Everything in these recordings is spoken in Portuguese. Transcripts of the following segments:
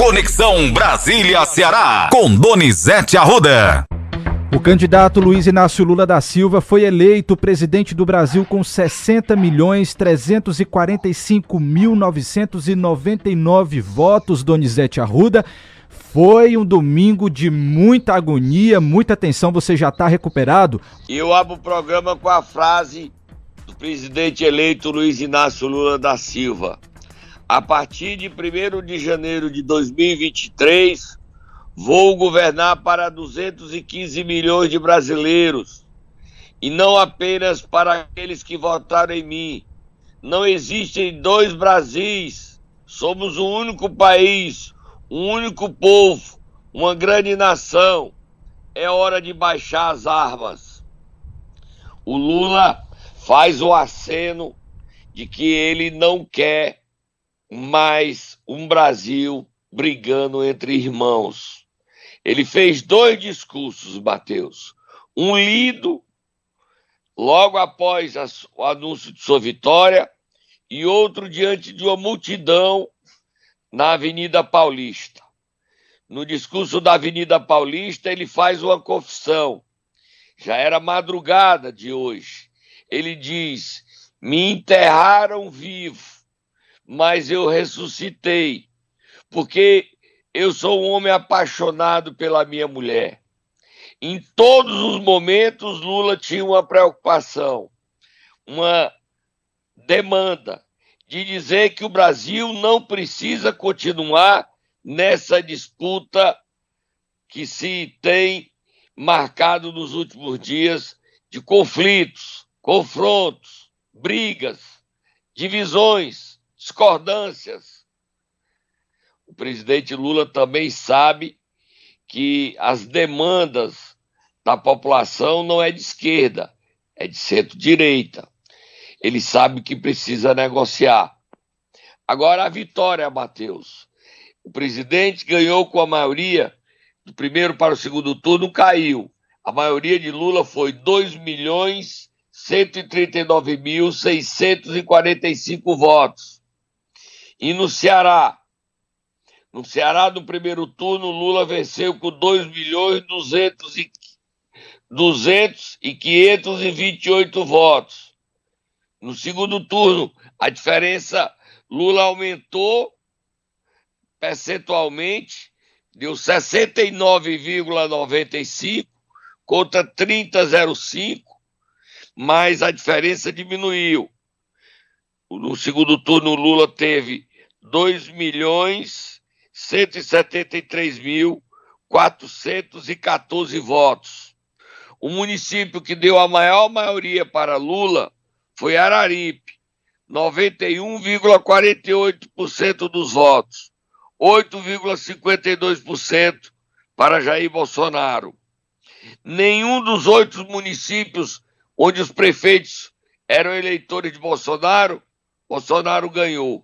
Conexão Brasília-Ceará, com Donizete Arruda. O candidato Luiz Inácio Lula da Silva foi eleito presidente do Brasil com 60 milhões 345 mil 999 votos, Donizete Arruda. Foi um domingo de muita agonia, muita tensão. Você já está recuperado? Eu abro o programa com a frase do presidente eleito Luiz Inácio Lula da Silva. A partir de 1 de janeiro de 2023, Vou governar para 215 milhões de brasileiros e não apenas para aqueles que votaram em mim. Não existem dois Brasis. Somos um único país, um único povo, uma grande nação. É hora de baixar as armas. O Lula faz o aceno de que ele não quer mais um Brasil brigando entre irmãos. Ele fez dois discursos, Mateus. Um lido logo após o anúncio de sua vitória e outro diante de uma multidão na Avenida Paulista. No discurso da Avenida Paulista, ele faz uma confissão. Já era madrugada de hoje. Ele diz: Me enterraram vivo, mas eu ressuscitei, porque eu sou um homem apaixonado pela minha mulher. Em todos os momentos, Lula tinha uma preocupação, uma demanda de dizer que o Brasil não precisa continuar nessa disputa que se tem marcado nos últimos dias de conflitos, confrontos, brigas, divisões, discordâncias o presidente Lula também sabe que as demandas da população não é de esquerda, é de centro-direita. Ele sabe que precisa negociar. Agora a vitória, Matheus. O presidente ganhou com a maioria do primeiro para o segundo turno, caiu. A maioria de Lula foi 2 milhões 139.645 votos. E no Ceará, no Ceará, no primeiro turno, Lula venceu com 2 milhões 200 e, 200 e 528 votos. No segundo turno, a diferença, Lula aumentou percentualmente, deu 69,95 contra 30,05, mas a diferença diminuiu. No segundo turno, Lula teve 2 milhões 173.414 votos. O município que deu a maior maioria para Lula foi Araripe, 91,48% dos votos, 8,52% para Jair Bolsonaro. Nenhum dos oito municípios onde os prefeitos eram eleitores de Bolsonaro, Bolsonaro ganhou.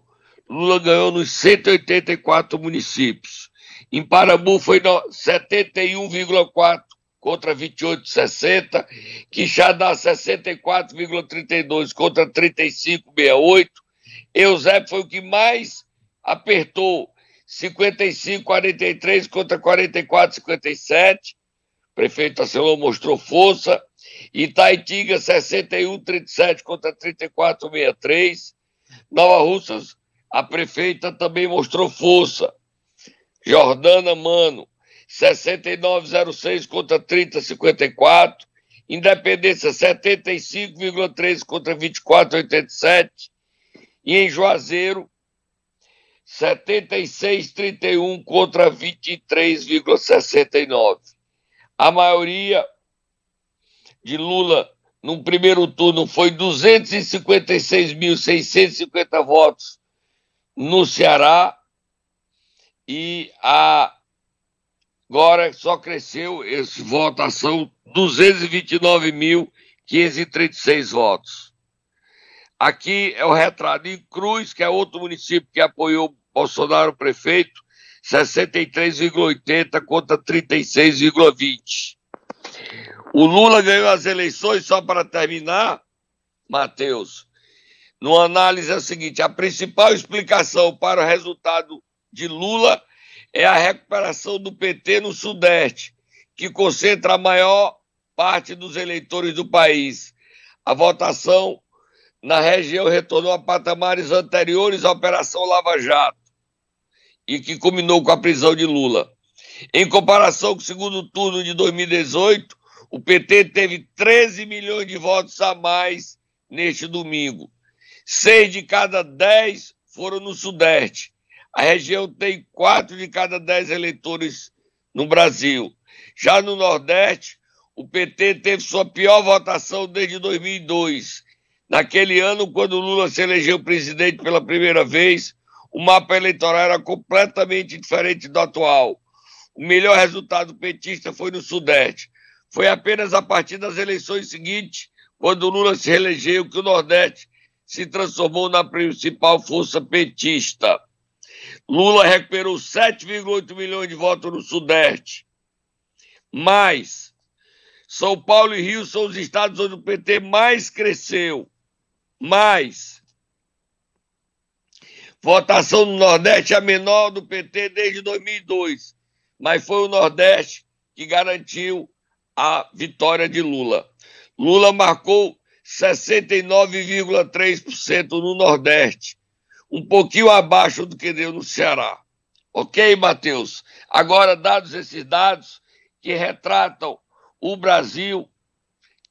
Lula ganhou nos 184 municípios. Em Parambu foi 71,4 contra 28,60. Quixadá 64,32 contra 35,68. Eusébio foi o que mais apertou, 55,43 contra 44,57. Prefeito Acelão mostrou força. Itaitiga 61,37 contra 34,63. Nova Russas a prefeita também mostrou força. Jordana Mano, 6906 contra 3054. Independência 75,3 contra 24,87. E em Juazeiro, 76,31 contra 23,69. A maioria de Lula no primeiro turno foi 256.650 votos no Ceará e a, agora só cresceu essa votação 229.536 votos. Aqui é o retrato em Cruz, que é outro município que apoiou Bolsonaro prefeito, 63,80 contra 36,20. O Lula ganhou as eleições, só para terminar, Matheus, numa análise é a seguinte: a principal explicação para o resultado de Lula é a recuperação do PT no Sudeste, que concentra a maior parte dos eleitores do país. A votação na região retornou a patamares anteriores à Operação Lava Jato e que culminou com a prisão de Lula. Em comparação com o segundo turno de 2018, o PT teve 13 milhões de votos a mais neste domingo. Seis de cada dez foram no Sudeste. A região tem quatro de cada dez eleitores no Brasil. Já no Nordeste, o PT teve sua pior votação desde 2002. Naquele ano, quando Lula se elegeu presidente pela primeira vez, o mapa eleitoral era completamente diferente do atual. O melhor resultado petista foi no Sudeste. Foi apenas a partir das eleições seguintes, quando Lula se reelegeu, que o Nordeste se transformou na principal força petista. Lula recuperou 7,8 milhões de votos no Sudeste. Mas São Paulo e Rio são os estados onde o PT mais cresceu. Mais. Votação no Nordeste é a menor do PT desde 2002, mas foi o Nordeste que garantiu a vitória de Lula. Lula marcou 69,3% no Nordeste, um pouquinho abaixo do que deu no Ceará. Ok, Matheus? Agora, dados esses dados que retratam o Brasil,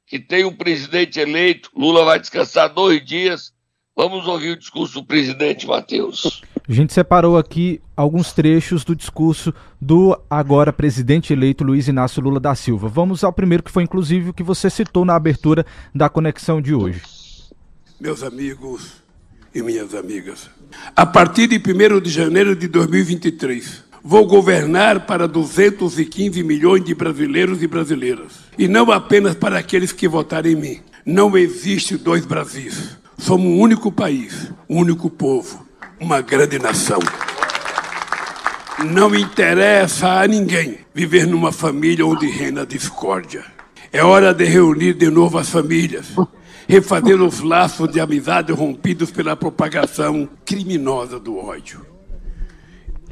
que tem um presidente eleito, Lula vai descansar dois dias. Vamos ouvir o discurso do presidente, Matheus. A gente separou aqui alguns trechos do discurso do agora presidente eleito Luiz Inácio Lula da Silva. Vamos ao primeiro, que foi inclusive o que você citou na abertura da conexão de hoje. Meus amigos e minhas amigas, a partir de 1 de janeiro de 2023, vou governar para 215 milhões de brasileiros e brasileiras. E não apenas para aqueles que votaram em mim. Não existe dois Brasis. Somos um único país, um único povo uma grande nação. Não interessa a ninguém viver numa família onde reina discórdia. É hora de reunir de novo as famílias, refazer os laços de amizade rompidos pela propagação criminosa do ódio.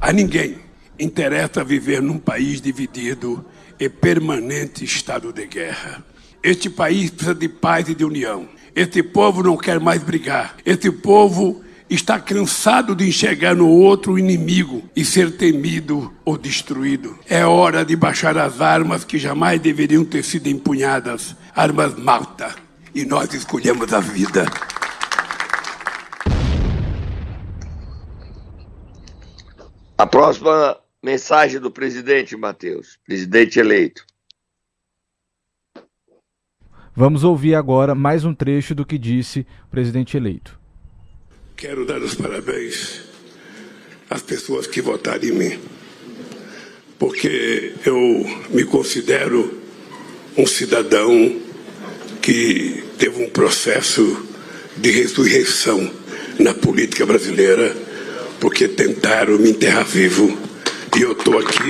A ninguém interessa viver num país dividido e permanente estado de guerra. Este país precisa de paz e de união. Este povo não quer mais brigar. Este povo está cansado de enxergar no outro inimigo e ser temido ou destruído. É hora de baixar as armas que jamais deveriam ter sido empunhadas armas malta. E nós escolhemos a vida. A próxima mensagem do presidente, Matheus, presidente eleito. Vamos ouvir agora mais um trecho do que disse o presidente eleito. Quero dar os parabéns às pessoas que votaram em mim, porque eu me considero um cidadão que teve um processo de ressurreição na política brasileira, porque tentaram me enterrar vivo e eu estou aqui.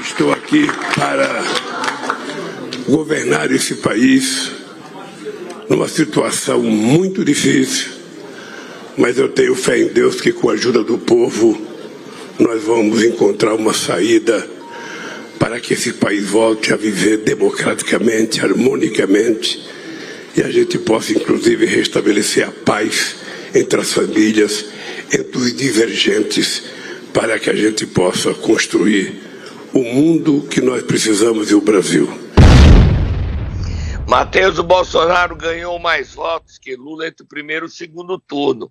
Estou aqui para governar esse país numa situação muito difícil, mas eu tenho fé em Deus que com a ajuda do povo nós vamos encontrar uma saída para que esse país volte a viver democraticamente, harmonicamente e a gente possa inclusive restabelecer a paz entre as famílias, entre os divergentes, para que a gente possa construir o mundo que nós precisamos e o Brasil. Matheus Bolsonaro ganhou mais votos que Lula entre o primeiro e o segundo turno.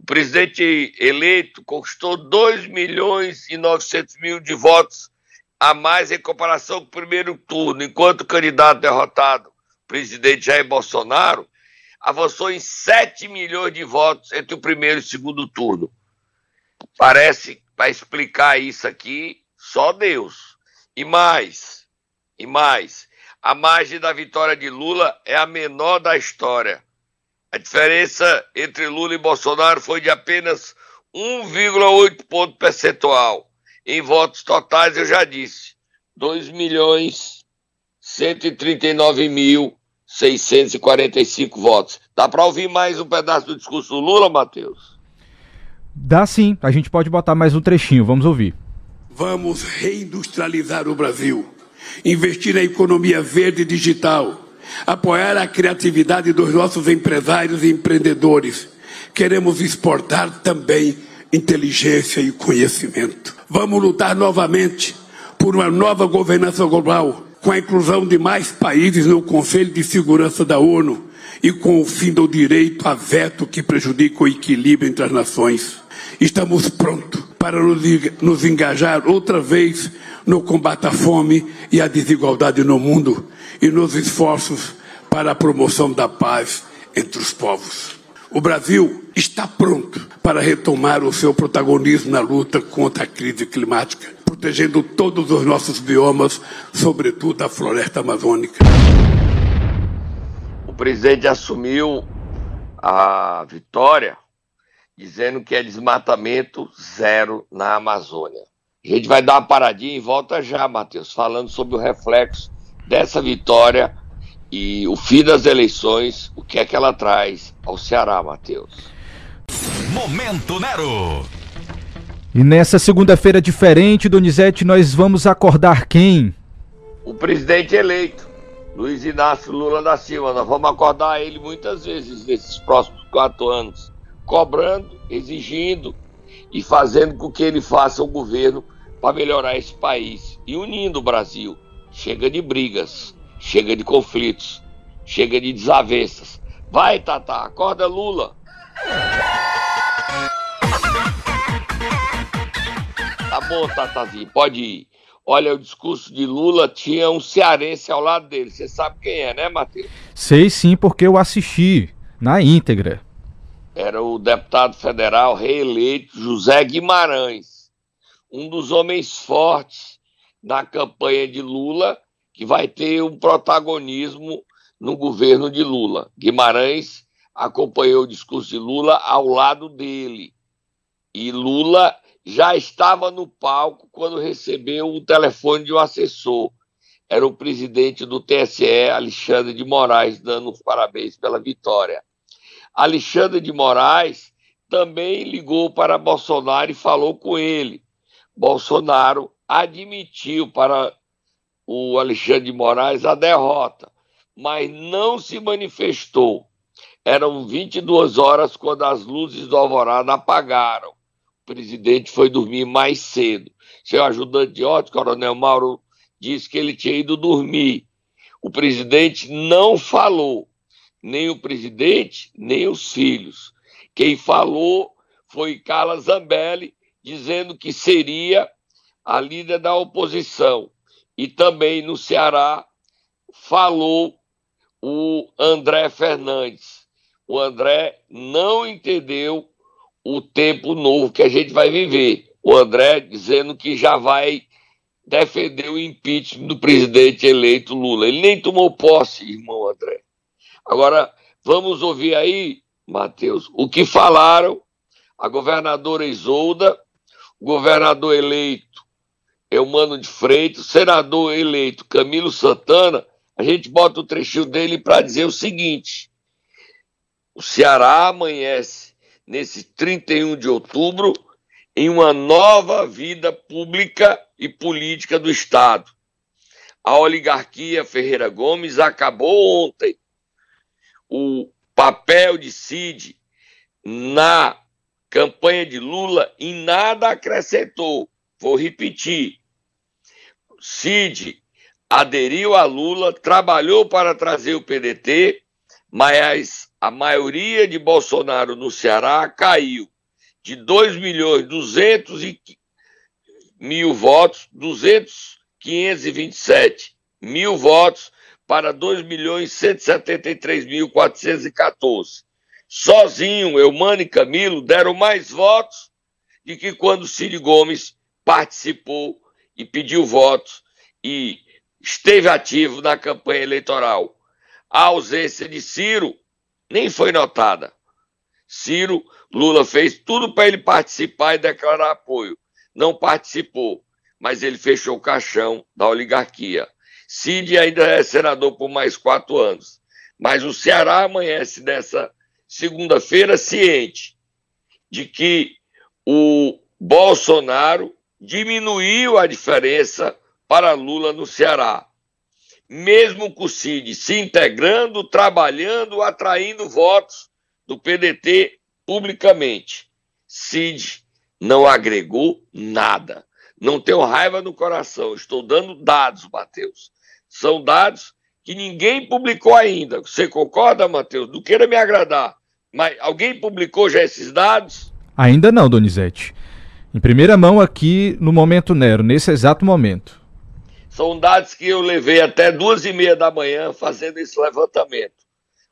O presidente eleito conquistou 2 milhões e 900 mil de votos a mais em comparação com o primeiro turno, enquanto o candidato derrotado, o presidente Jair Bolsonaro, avançou em 7 milhões de votos entre o primeiro e o segundo turno. Parece, para explicar isso aqui, só Deus. E mais, e mais, a margem da vitória de Lula é a menor da história. A diferença entre Lula e Bolsonaro foi de apenas 1,8 ponto percentual. Em votos totais, eu já disse, 2 milhões 139 mil 645 votos. Dá para ouvir mais um pedaço do discurso do Lula, Matheus? Dá sim, a gente pode botar mais um trechinho, vamos ouvir. Vamos reindustrializar o Brasil, investir na economia verde e digital, apoiar a criatividade dos nossos empresários e empreendedores. Queremos exportar também inteligência e conhecimento. Vamos lutar novamente por uma nova governança global, com a inclusão de mais países no Conselho de Segurança da ONU e com o fim do direito a veto que prejudica o equilíbrio entre as nações. Estamos prontos para nos engajar outra vez no combate à fome e à desigualdade no mundo e nos esforços para a promoção da paz entre os povos. O Brasil está pronto para retomar o seu protagonismo na luta contra a crise climática, protegendo todos os nossos biomas, sobretudo a floresta amazônica. O presidente assumiu a vitória dizendo que é desmatamento zero na Amazônia. A gente vai dar uma paradinha e volta já, Matheus, falando sobre o reflexo dessa vitória e o fim das eleições, o que é que ela traz ao Ceará, Matheus. Momento Nero. E nessa segunda-feira diferente, Donizete, nós vamos acordar quem? O presidente eleito, Luiz Inácio Lula da Silva. Nós vamos acordar ele muitas vezes nesses próximos quatro anos cobrando, exigindo e fazendo com que ele faça o governo para melhorar esse país e unindo o Brasil. Chega de brigas, chega de conflitos, chega de desavenças. Vai, Tata, acorda Lula. Tá bom, Tatazinho, pode ir. Olha, o discurso de Lula tinha um cearense ao lado dele. Você sabe quem é, né, Matheus? Sei sim, porque eu assisti na íntegra era o deputado federal reeleito José Guimarães, um dos homens fortes na campanha de Lula, que vai ter um protagonismo no governo de Lula. Guimarães acompanhou o discurso de Lula ao lado dele. E Lula já estava no palco quando recebeu o telefone de um assessor. Era o presidente do TSE, Alexandre de Moraes, dando os parabéns pela vitória. Alexandre de Moraes também ligou para Bolsonaro e falou com ele. Bolsonaro admitiu para o Alexandre de Moraes a derrota, mas não se manifestou. Eram 22 horas quando as luzes do Alvorada apagaram. O presidente foi dormir mais cedo. Seu ajudante de ótica, Coronel Mauro, disse que ele tinha ido dormir. O presidente não falou nem o presidente, nem os filhos. Quem falou foi Carla Zambelli, dizendo que seria a líder da oposição. E também no Ceará falou o André Fernandes. O André não entendeu o tempo novo que a gente vai viver. O André dizendo que já vai defender o impeachment do presidente eleito Lula. Ele nem tomou posse, irmão André. Agora, vamos ouvir aí, Matheus, o que falaram a governadora Isolda, o governador eleito Eumano de Freitas, o senador eleito Camilo Santana. A gente bota o trechinho dele para dizer o seguinte: o Ceará amanhece nesse 31 de outubro em uma nova vida pública e política do Estado. A oligarquia Ferreira Gomes acabou ontem o papel de Cid na campanha de Lula em nada acrescentou. Vou repetir. Cid aderiu a Lula, trabalhou para trazer o PDT, mas a maioria de Bolsonaro no Ceará caiu de 2 milhões 200 mil votos, 200, 527 mil votos para 2.173.414. Sozinho, Eumano e Camilo deram mais votos do que quando Cid Gomes participou e pediu votos e esteve ativo na campanha eleitoral. A ausência de Ciro nem foi notada. Ciro, Lula fez tudo para ele participar e declarar apoio. Não participou, mas ele fechou o caixão da oligarquia. Cid ainda é senador por mais quatro anos. Mas o Ceará amanhece nessa segunda-feira ciente de que o Bolsonaro diminuiu a diferença para Lula no Ceará. Mesmo com o Cid se integrando, trabalhando, atraindo votos do PDT publicamente. Cid não agregou nada. Não tenho raiva no coração. Estou dando dados, Matheus. São dados que ninguém publicou ainda. Você concorda, Matheus? Não queira me agradar. Mas alguém publicou já esses dados? Ainda não, Donizete. Em primeira mão aqui no Momento Nero, nesse exato momento. São dados que eu levei até duas e meia da manhã fazendo esse levantamento.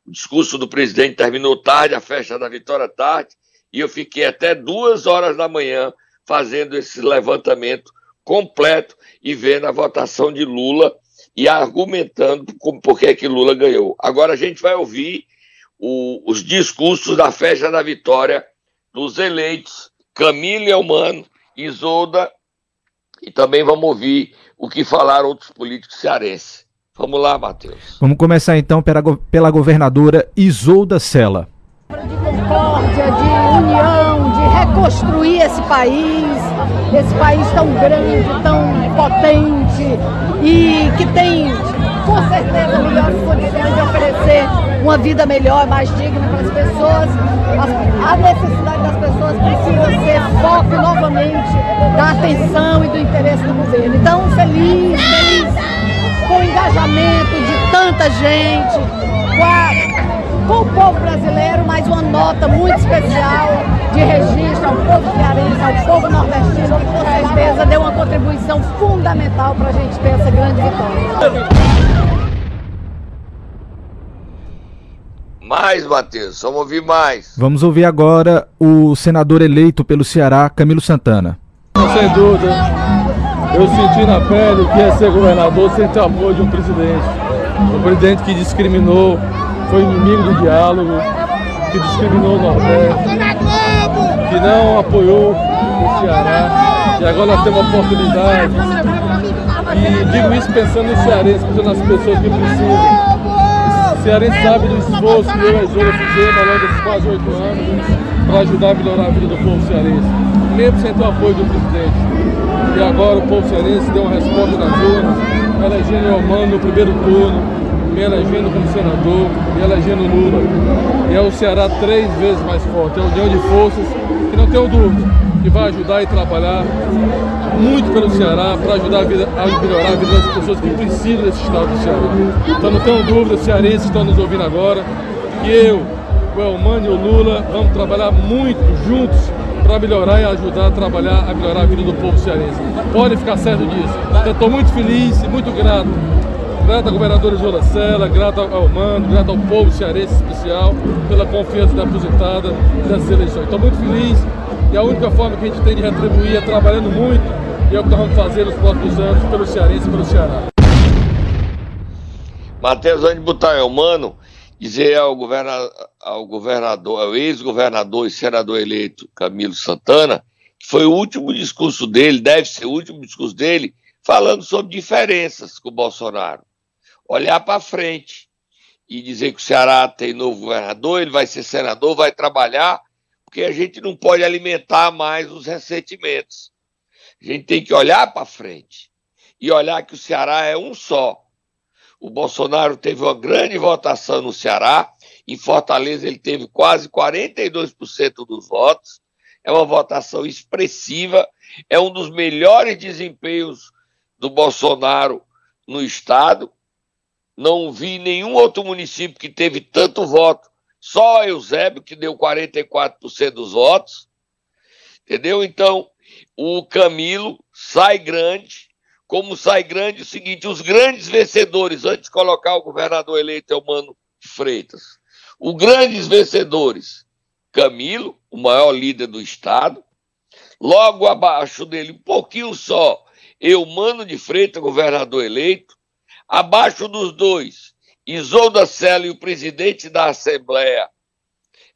O discurso do presidente terminou tarde, a festa da vitória tarde, e eu fiquei até duas horas da manhã fazendo esse levantamento completo e vendo a votação de Lula e argumentando por que, que Lula ganhou. Agora a gente vai ouvir o, os discursos da festa da vitória dos eleitos Camila Elmano, Isolda e também vamos ouvir o que falaram outros políticos cearenses. Vamos lá, Matheus. Vamos começar então pela, pela governadora Isolda Sela. De concórdia, de união, de reconstruir esse país, esse país tão grande, tão potente e que tem com certeza melhores condições de oferecer uma vida melhor, mais digna para as pessoas. A necessidade das pessoas precisa ser foco novamente da atenção e do interesse do governo. Então, feliz, feliz com o engajamento de tanta gente, com, a, com o povo brasileiro, mas uma nota muito especial de registro ao povo cearense, ao povo nordestino, que com certeza deu uma contribuição fundamental para a gente ter essa grande vitória. Mais, Matheus, vamos ouvir mais. Vamos ouvir agora o senador eleito pelo Ceará, Camilo Santana. Sem dúvida, eu senti na pele o que é ser governador sem ter apoio de um presidente. Um presidente que discriminou, foi inimigo do diálogo, que discriminou o Nordeste, que não apoiou o Ceará. E agora nós temos a oportunidade. E digo isso pensando no cearense, pensando nas pessoas que precisam cearense sabe do esforço que eu e a Isola fizemos ao longo desses quase oito anos para ajudar a melhorar a vida do povo cearense, mesmo sem ter o apoio do presidente. E agora o povo cearense deu uma resposta nas urnas, elegendo o Omano no primeiro turno, me elegendo como senador e elegendo Lula. E é o Ceará três vezes mais forte, é a união de forças que não tenho dúvida que vai ajudar e trabalhar muito pelo Ceará para ajudar a, vida, a, melhorar a vida das pessoas que precisam desse estado do Ceará. Então não tenho dúvida, cearenses estão nos ouvindo agora, que eu, o Elmano e o Lula vamos trabalhar muito juntos para melhorar e ajudar a trabalhar, a melhorar a vida do povo cearense. Pode ficar certo disso. Então estou muito feliz e muito grato. Grato à governadora Jola Sela, grato ao Mano, grato ao povo cearense especial pela confiança depositada nessas eleições. Estou muito feliz e a única forma que a gente tem de retribuir é trabalhando muito e é o que nós vamos fazer nos próximos anos pelo Cearense e pelo Ceará. Matheus, antes de botar o mano, dizer ao governador, ao governador, ao ex-governador e senador eleito Camilo Santana, que foi o último discurso dele, deve ser o último discurso dele, falando sobre diferenças com o Bolsonaro. Olhar para frente e dizer que o Ceará tem novo governador, ele vai ser senador, vai trabalhar porque a gente não pode alimentar mais os ressentimentos. A gente tem que olhar para frente e olhar que o Ceará é um só. O Bolsonaro teve uma grande votação no Ceará, em Fortaleza ele teve quase 42% dos votos. É uma votação expressiva, é um dos melhores desempenhos do Bolsonaro no estado. Não vi nenhum outro município que teve tanto voto só Eusébio, que deu 44% dos votos. Entendeu? Então, o Camilo sai grande. Como sai grande, é o seguinte: os grandes vencedores, antes de colocar o governador eleito, é o Mano Freitas. Os grandes vencedores, Camilo, o maior líder do Estado. Logo abaixo dele, um pouquinho só, eu, Mano de Freitas, governador eleito. Abaixo dos dois, Isolda Sela e o presidente da Assembleia,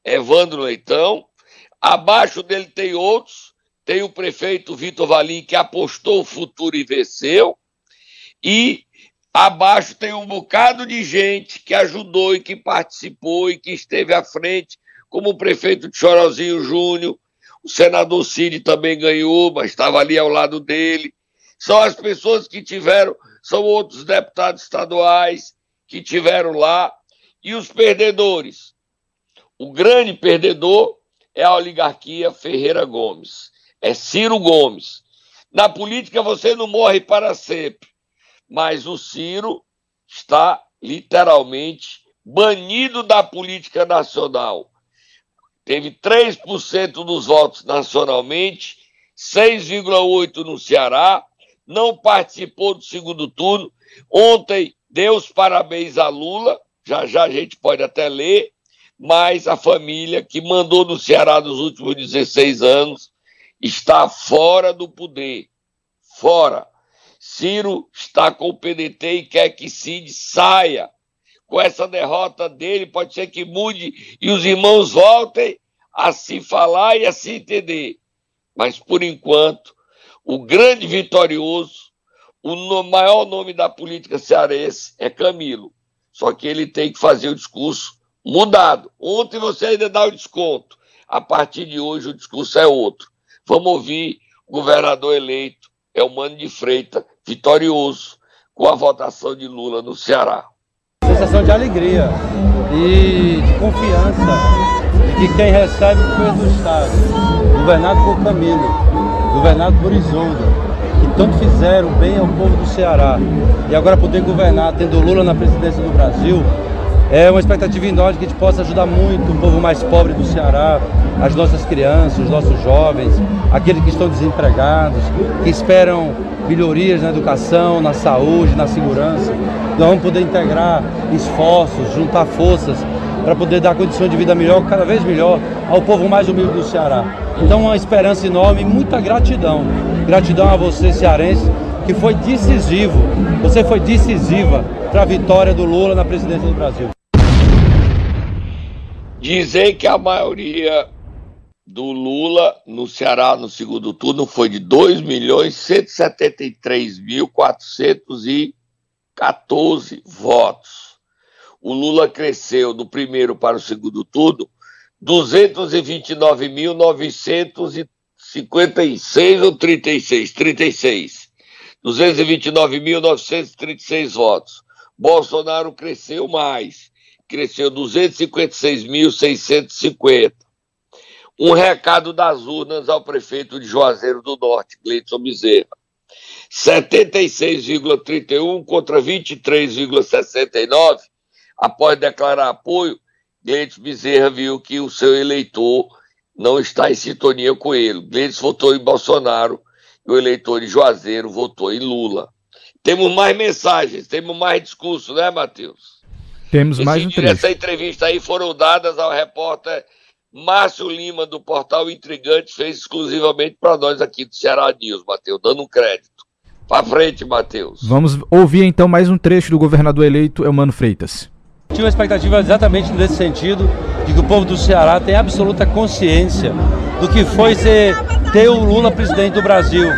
Evandro Leitão. Abaixo dele tem outros, tem o prefeito Vitor Valim, que apostou o futuro e venceu. E Abaixo tem um bocado de gente que ajudou e que participou e que esteve à frente, como o prefeito de Chorozinho Júnior, o senador Cid também ganhou, mas estava ali ao lado dele. São as pessoas que tiveram, são outros deputados estaduais que tiveram lá. E os perdedores. O grande perdedor é a oligarquia Ferreira Gomes, é Ciro Gomes. Na política você não morre para sempre mas o Ciro está literalmente banido da política nacional. Teve 3% dos votos nacionalmente, 6,8% no Ceará, não participou do segundo turno. Ontem deu os parabéns a Lula, já já a gente pode até ler, mas a família que mandou no Ceará nos últimos 16 anos está fora do poder. Fora. Ciro está com o PDT e quer que Cid saia. Com essa derrota dele, pode ser que mude e os irmãos voltem a se falar e a se entender. Mas, por enquanto, o grande vitorioso, o maior nome da política cearense é Camilo. Só que ele tem que fazer o discurso mudado. Ontem você ainda dá o desconto. A partir de hoje o discurso é outro. Vamos ouvir o governador eleito, é o Mano de Freitas, vitorioso com a votação de Lula no Ceará. Sensação de alegria e de confiança de que quem recebe o governo do Estado, governado por Camilo, governado por Isolda, que tanto fizeram bem ao povo do Ceará, e agora poder governar tendo Lula na presidência do Brasil, é uma expectativa enorme que a gente possa ajudar muito o povo mais pobre do Ceará, as nossas crianças, os nossos jovens, aqueles que estão desempregados, que esperam melhorias na educação, na saúde, na segurança. Nós vamos poder integrar esforços, juntar forças para poder dar condição de vida melhor, cada vez melhor, ao povo mais humilde do Ceará. Então, uma esperança enorme e muita gratidão. Gratidão a você, cearense, que foi decisivo, você foi decisiva para a vitória do Lula na presidência do Brasil. Dizem que a maioria do Lula no Ceará no segundo turno foi de 2 milhões 173 mil 414 votos. O Lula cresceu do primeiro para o segundo turno 229.956 ou 36? 36. 229.936 votos. Bolsonaro cresceu mais cresceu 256.650. Um recado das urnas ao prefeito de Juazeiro do Norte, Gleidson Bezerra. 76,31 contra 23,69. Após declarar apoio, Gleidson Bezerra viu que o seu eleitor não está em sintonia com ele. Gleidson votou em Bolsonaro e o eleitor de Juazeiro votou em Lula. Temos mais mensagens, temos mais discurso, né, Matheus? Temos Esse mais trecho. Essa entrevista aí foram dadas ao repórter Márcio Lima, do portal Intrigante, fez exclusivamente para nós aqui do Ceará News, Matheus, dando um crédito. Para frente, Matheus. Vamos ouvir então mais um trecho do governador eleito, Eumano Freitas. Tinha uma expectativa exatamente nesse sentido, de que o povo do Ceará tem absoluta consciência do que foi ser, ter o Lula presidente do Brasil.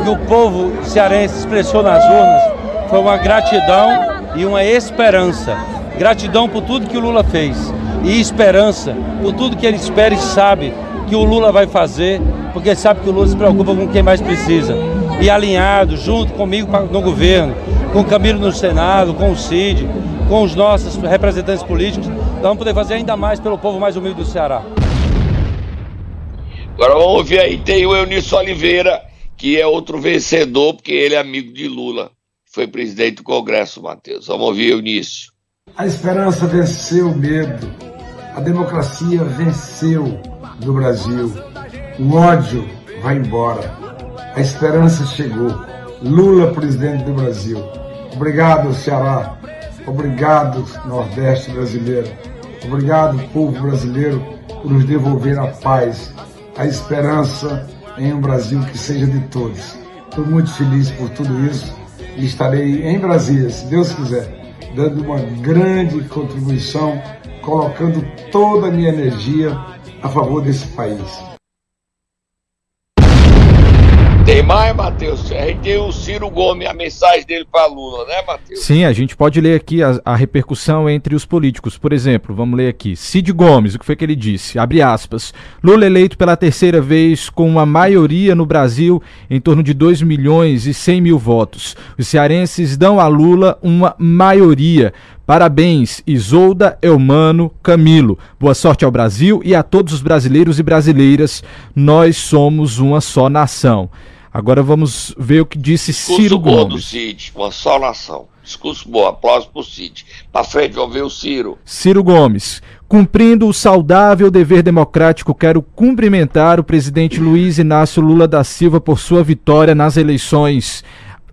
O que o povo cearense expressou nas urnas foi uma gratidão e uma esperança Gratidão por tudo que o Lula fez e esperança por tudo que ele espera e sabe que o Lula vai fazer, porque sabe que o Lula se preocupa com quem mais precisa. E alinhado, junto comigo no governo, com o Camilo no Senado, com o Cid, com os nossos representantes políticos, nós vamos poder fazer ainda mais pelo povo mais humilde do Ceará. Agora vamos ouvir aí, tem o Eunício Oliveira, que é outro vencedor, porque ele é amigo de Lula. Foi presidente do Congresso, Matheus. Vamos ouvir Eunício. A esperança venceu o medo. A democracia venceu no Brasil. O ódio vai embora. A esperança chegou. Lula, presidente do Brasil. Obrigado, Ceará. Obrigado, Nordeste brasileiro. Obrigado, povo brasileiro, por nos devolver a paz, a esperança em um Brasil que seja de todos. Estou muito feliz por tudo isso e estarei em Brasília, se Deus quiser dando uma grande contribuição, colocando toda a minha energia a favor desse país. Tem mais, Matheus? A gente tem o Ciro Gomes, a mensagem dele para Lula, né, Matheus? Sim, a gente pode ler aqui a, a, repercussão entre os políticos. Por exemplo, vamos ler aqui. Cid Gomes, o que foi que ele disse? Abre aspas. Lula eleito pela terceira vez com uma maioria no Brasil em torno de 2 milhões e 100 mil votos. Os cearenses dão a Lula uma maioria. Parabéns, Isolda, Elmano, Camilo. Boa sorte ao Brasil e a todos os brasileiros e brasileiras. Nós somos uma só nação. Agora vamos ver o que disse Discurso Ciro bom Gomes. do Cid, uma só nação. Discurso bom, aplauso pro Cid. Pra frente, vamos ver o Ciro. Ciro Gomes. Cumprindo o saudável dever democrático, quero cumprimentar o presidente Luiz Inácio Lula da Silva por sua vitória nas eleições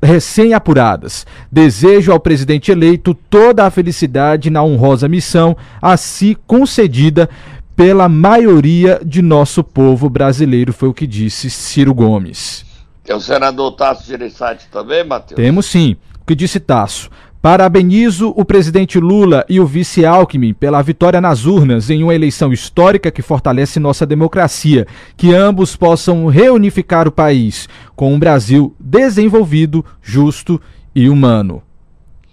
recém-apuradas. Desejo ao presidente eleito toda a felicidade na honrosa missão a si concedida pela maioria de nosso povo brasileiro, foi o que disse Ciro Gomes. Tem o senador Tasso Gereissati também, Matheus? Temos sim. O que disse Tasso? Parabenizo o presidente Lula e o vice Alckmin pela vitória nas urnas em uma eleição histórica que fortalece nossa democracia. Que ambos possam reunificar o país com um Brasil desenvolvido, justo e humano.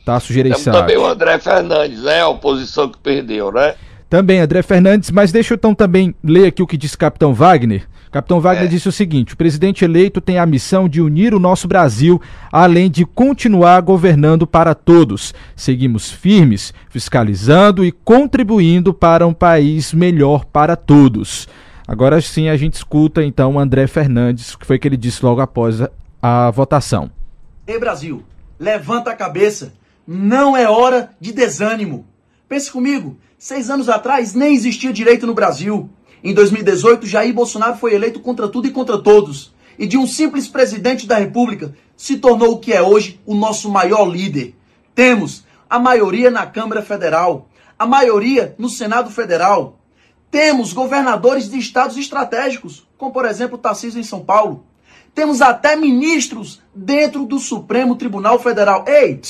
Tasso Temos Gereissati. também o André Fernandes, né? A oposição que perdeu, né? Também André Fernandes, mas deixa eu então também ler aqui o que disse Capitão Wagner. Capitão Wagner É. disse o seguinte: o presidente eleito tem a missão de unir o nosso Brasil, além de continuar governando para todos. Seguimos firmes, fiscalizando e contribuindo para um país melhor para todos. Agora sim a gente escuta então o André Fernandes, que foi que ele disse logo após a, a votação. Ei Brasil, levanta a cabeça. Não é hora de desânimo. Pense comigo, seis anos atrás nem existia direito no Brasil. Em 2018, Jair Bolsonaro foi eleito contra tudo e contra todos. E de um simples presidente da República se tornou o que é hoje o nosso maior líder. Temos a maioria na Câmara Federal, a maioria no Senado Federal. Temos governadores de estados estratégicos, como por exemplo Tarcísio em São Paulo. Temos até ministros dentro do Supremo Tribunal Federal. Ei,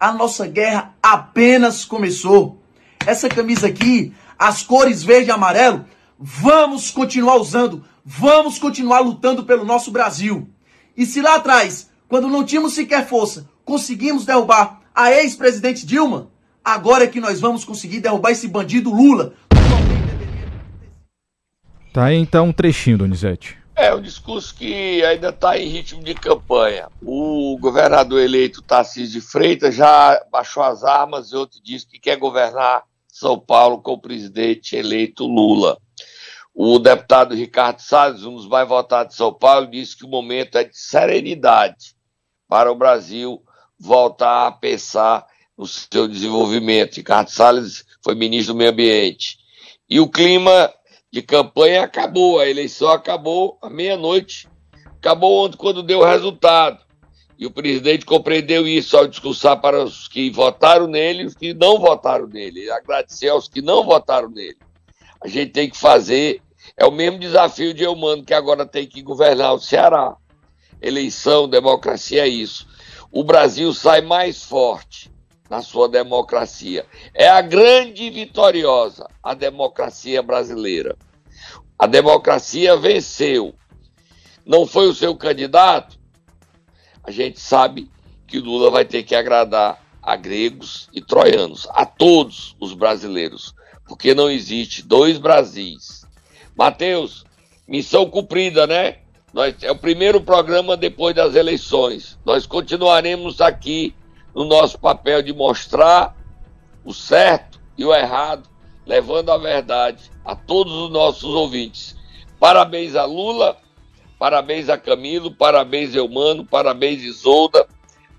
a nossa guerra apenas começou. Essa camisa aqui, as cores verde e amarelo, vamos continuar usando, vamos continuar lutando pelo nosso Brasil. E se lá atrás, quando não tínhamos sequer força, conseguimos derrubar a ex-presidente Dilma, agora é que nós vamos conseguir derrubar esse bandido Lula. Tá aí então um trechinho, Donizete. É um discurso que ainda está em ritmo de campanha. O governador eleito Tarcísio de Freitas já baixou as armas e outro disse que quer governar São Paulo com o presidente eleito Lula. O deputado Ricardo Salles, um dos mais votados de São Paulo, disse que o momento é de serenidade para o Brasil voltar a pensar no seu desenvolvimento. Ricardo Salles foi ministro do Meio Ambiente. E o clima de campanha acabou, a eleição acabou à meia-noite. Acabou ontem quando deu o resultado. E o presidente compreendeu isso ao discursar para os que votaram nele e os que não votaram nele. Agradecer aos que não votaram nele. A gente tem que fazer, é o mesmo desafio de Eumano que agora tem que governar o Ceará. Eleição, democracia é isso. O Brasil sai mais forte na sua democracia. É a grande vitoriosa, a democracia brasileira. A democracia venceu. Não foi o seu candidato? A gente sabe que Lula vai ter que agradar a gregos e troianos, a todos os brasileiros, porque não existe dois Brasis. Mateus, missão cumprida, né? Nós, é o primeiro programa depois das eleições. Nós continuaremos aqui no nosso papel de mostrar o certo e o errado, levando a verdade a todos os nossos ouvintes. Parabéns a Lula, parabéns a Camilo, parabéns Eumano, parabéns Isolda,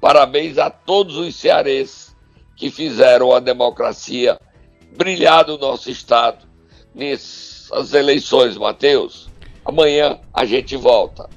parabéns a todos os cearenses que fizeram a democracia brilhar no nosso estado nessas eleições, Matheus. Amanhã a gente volta.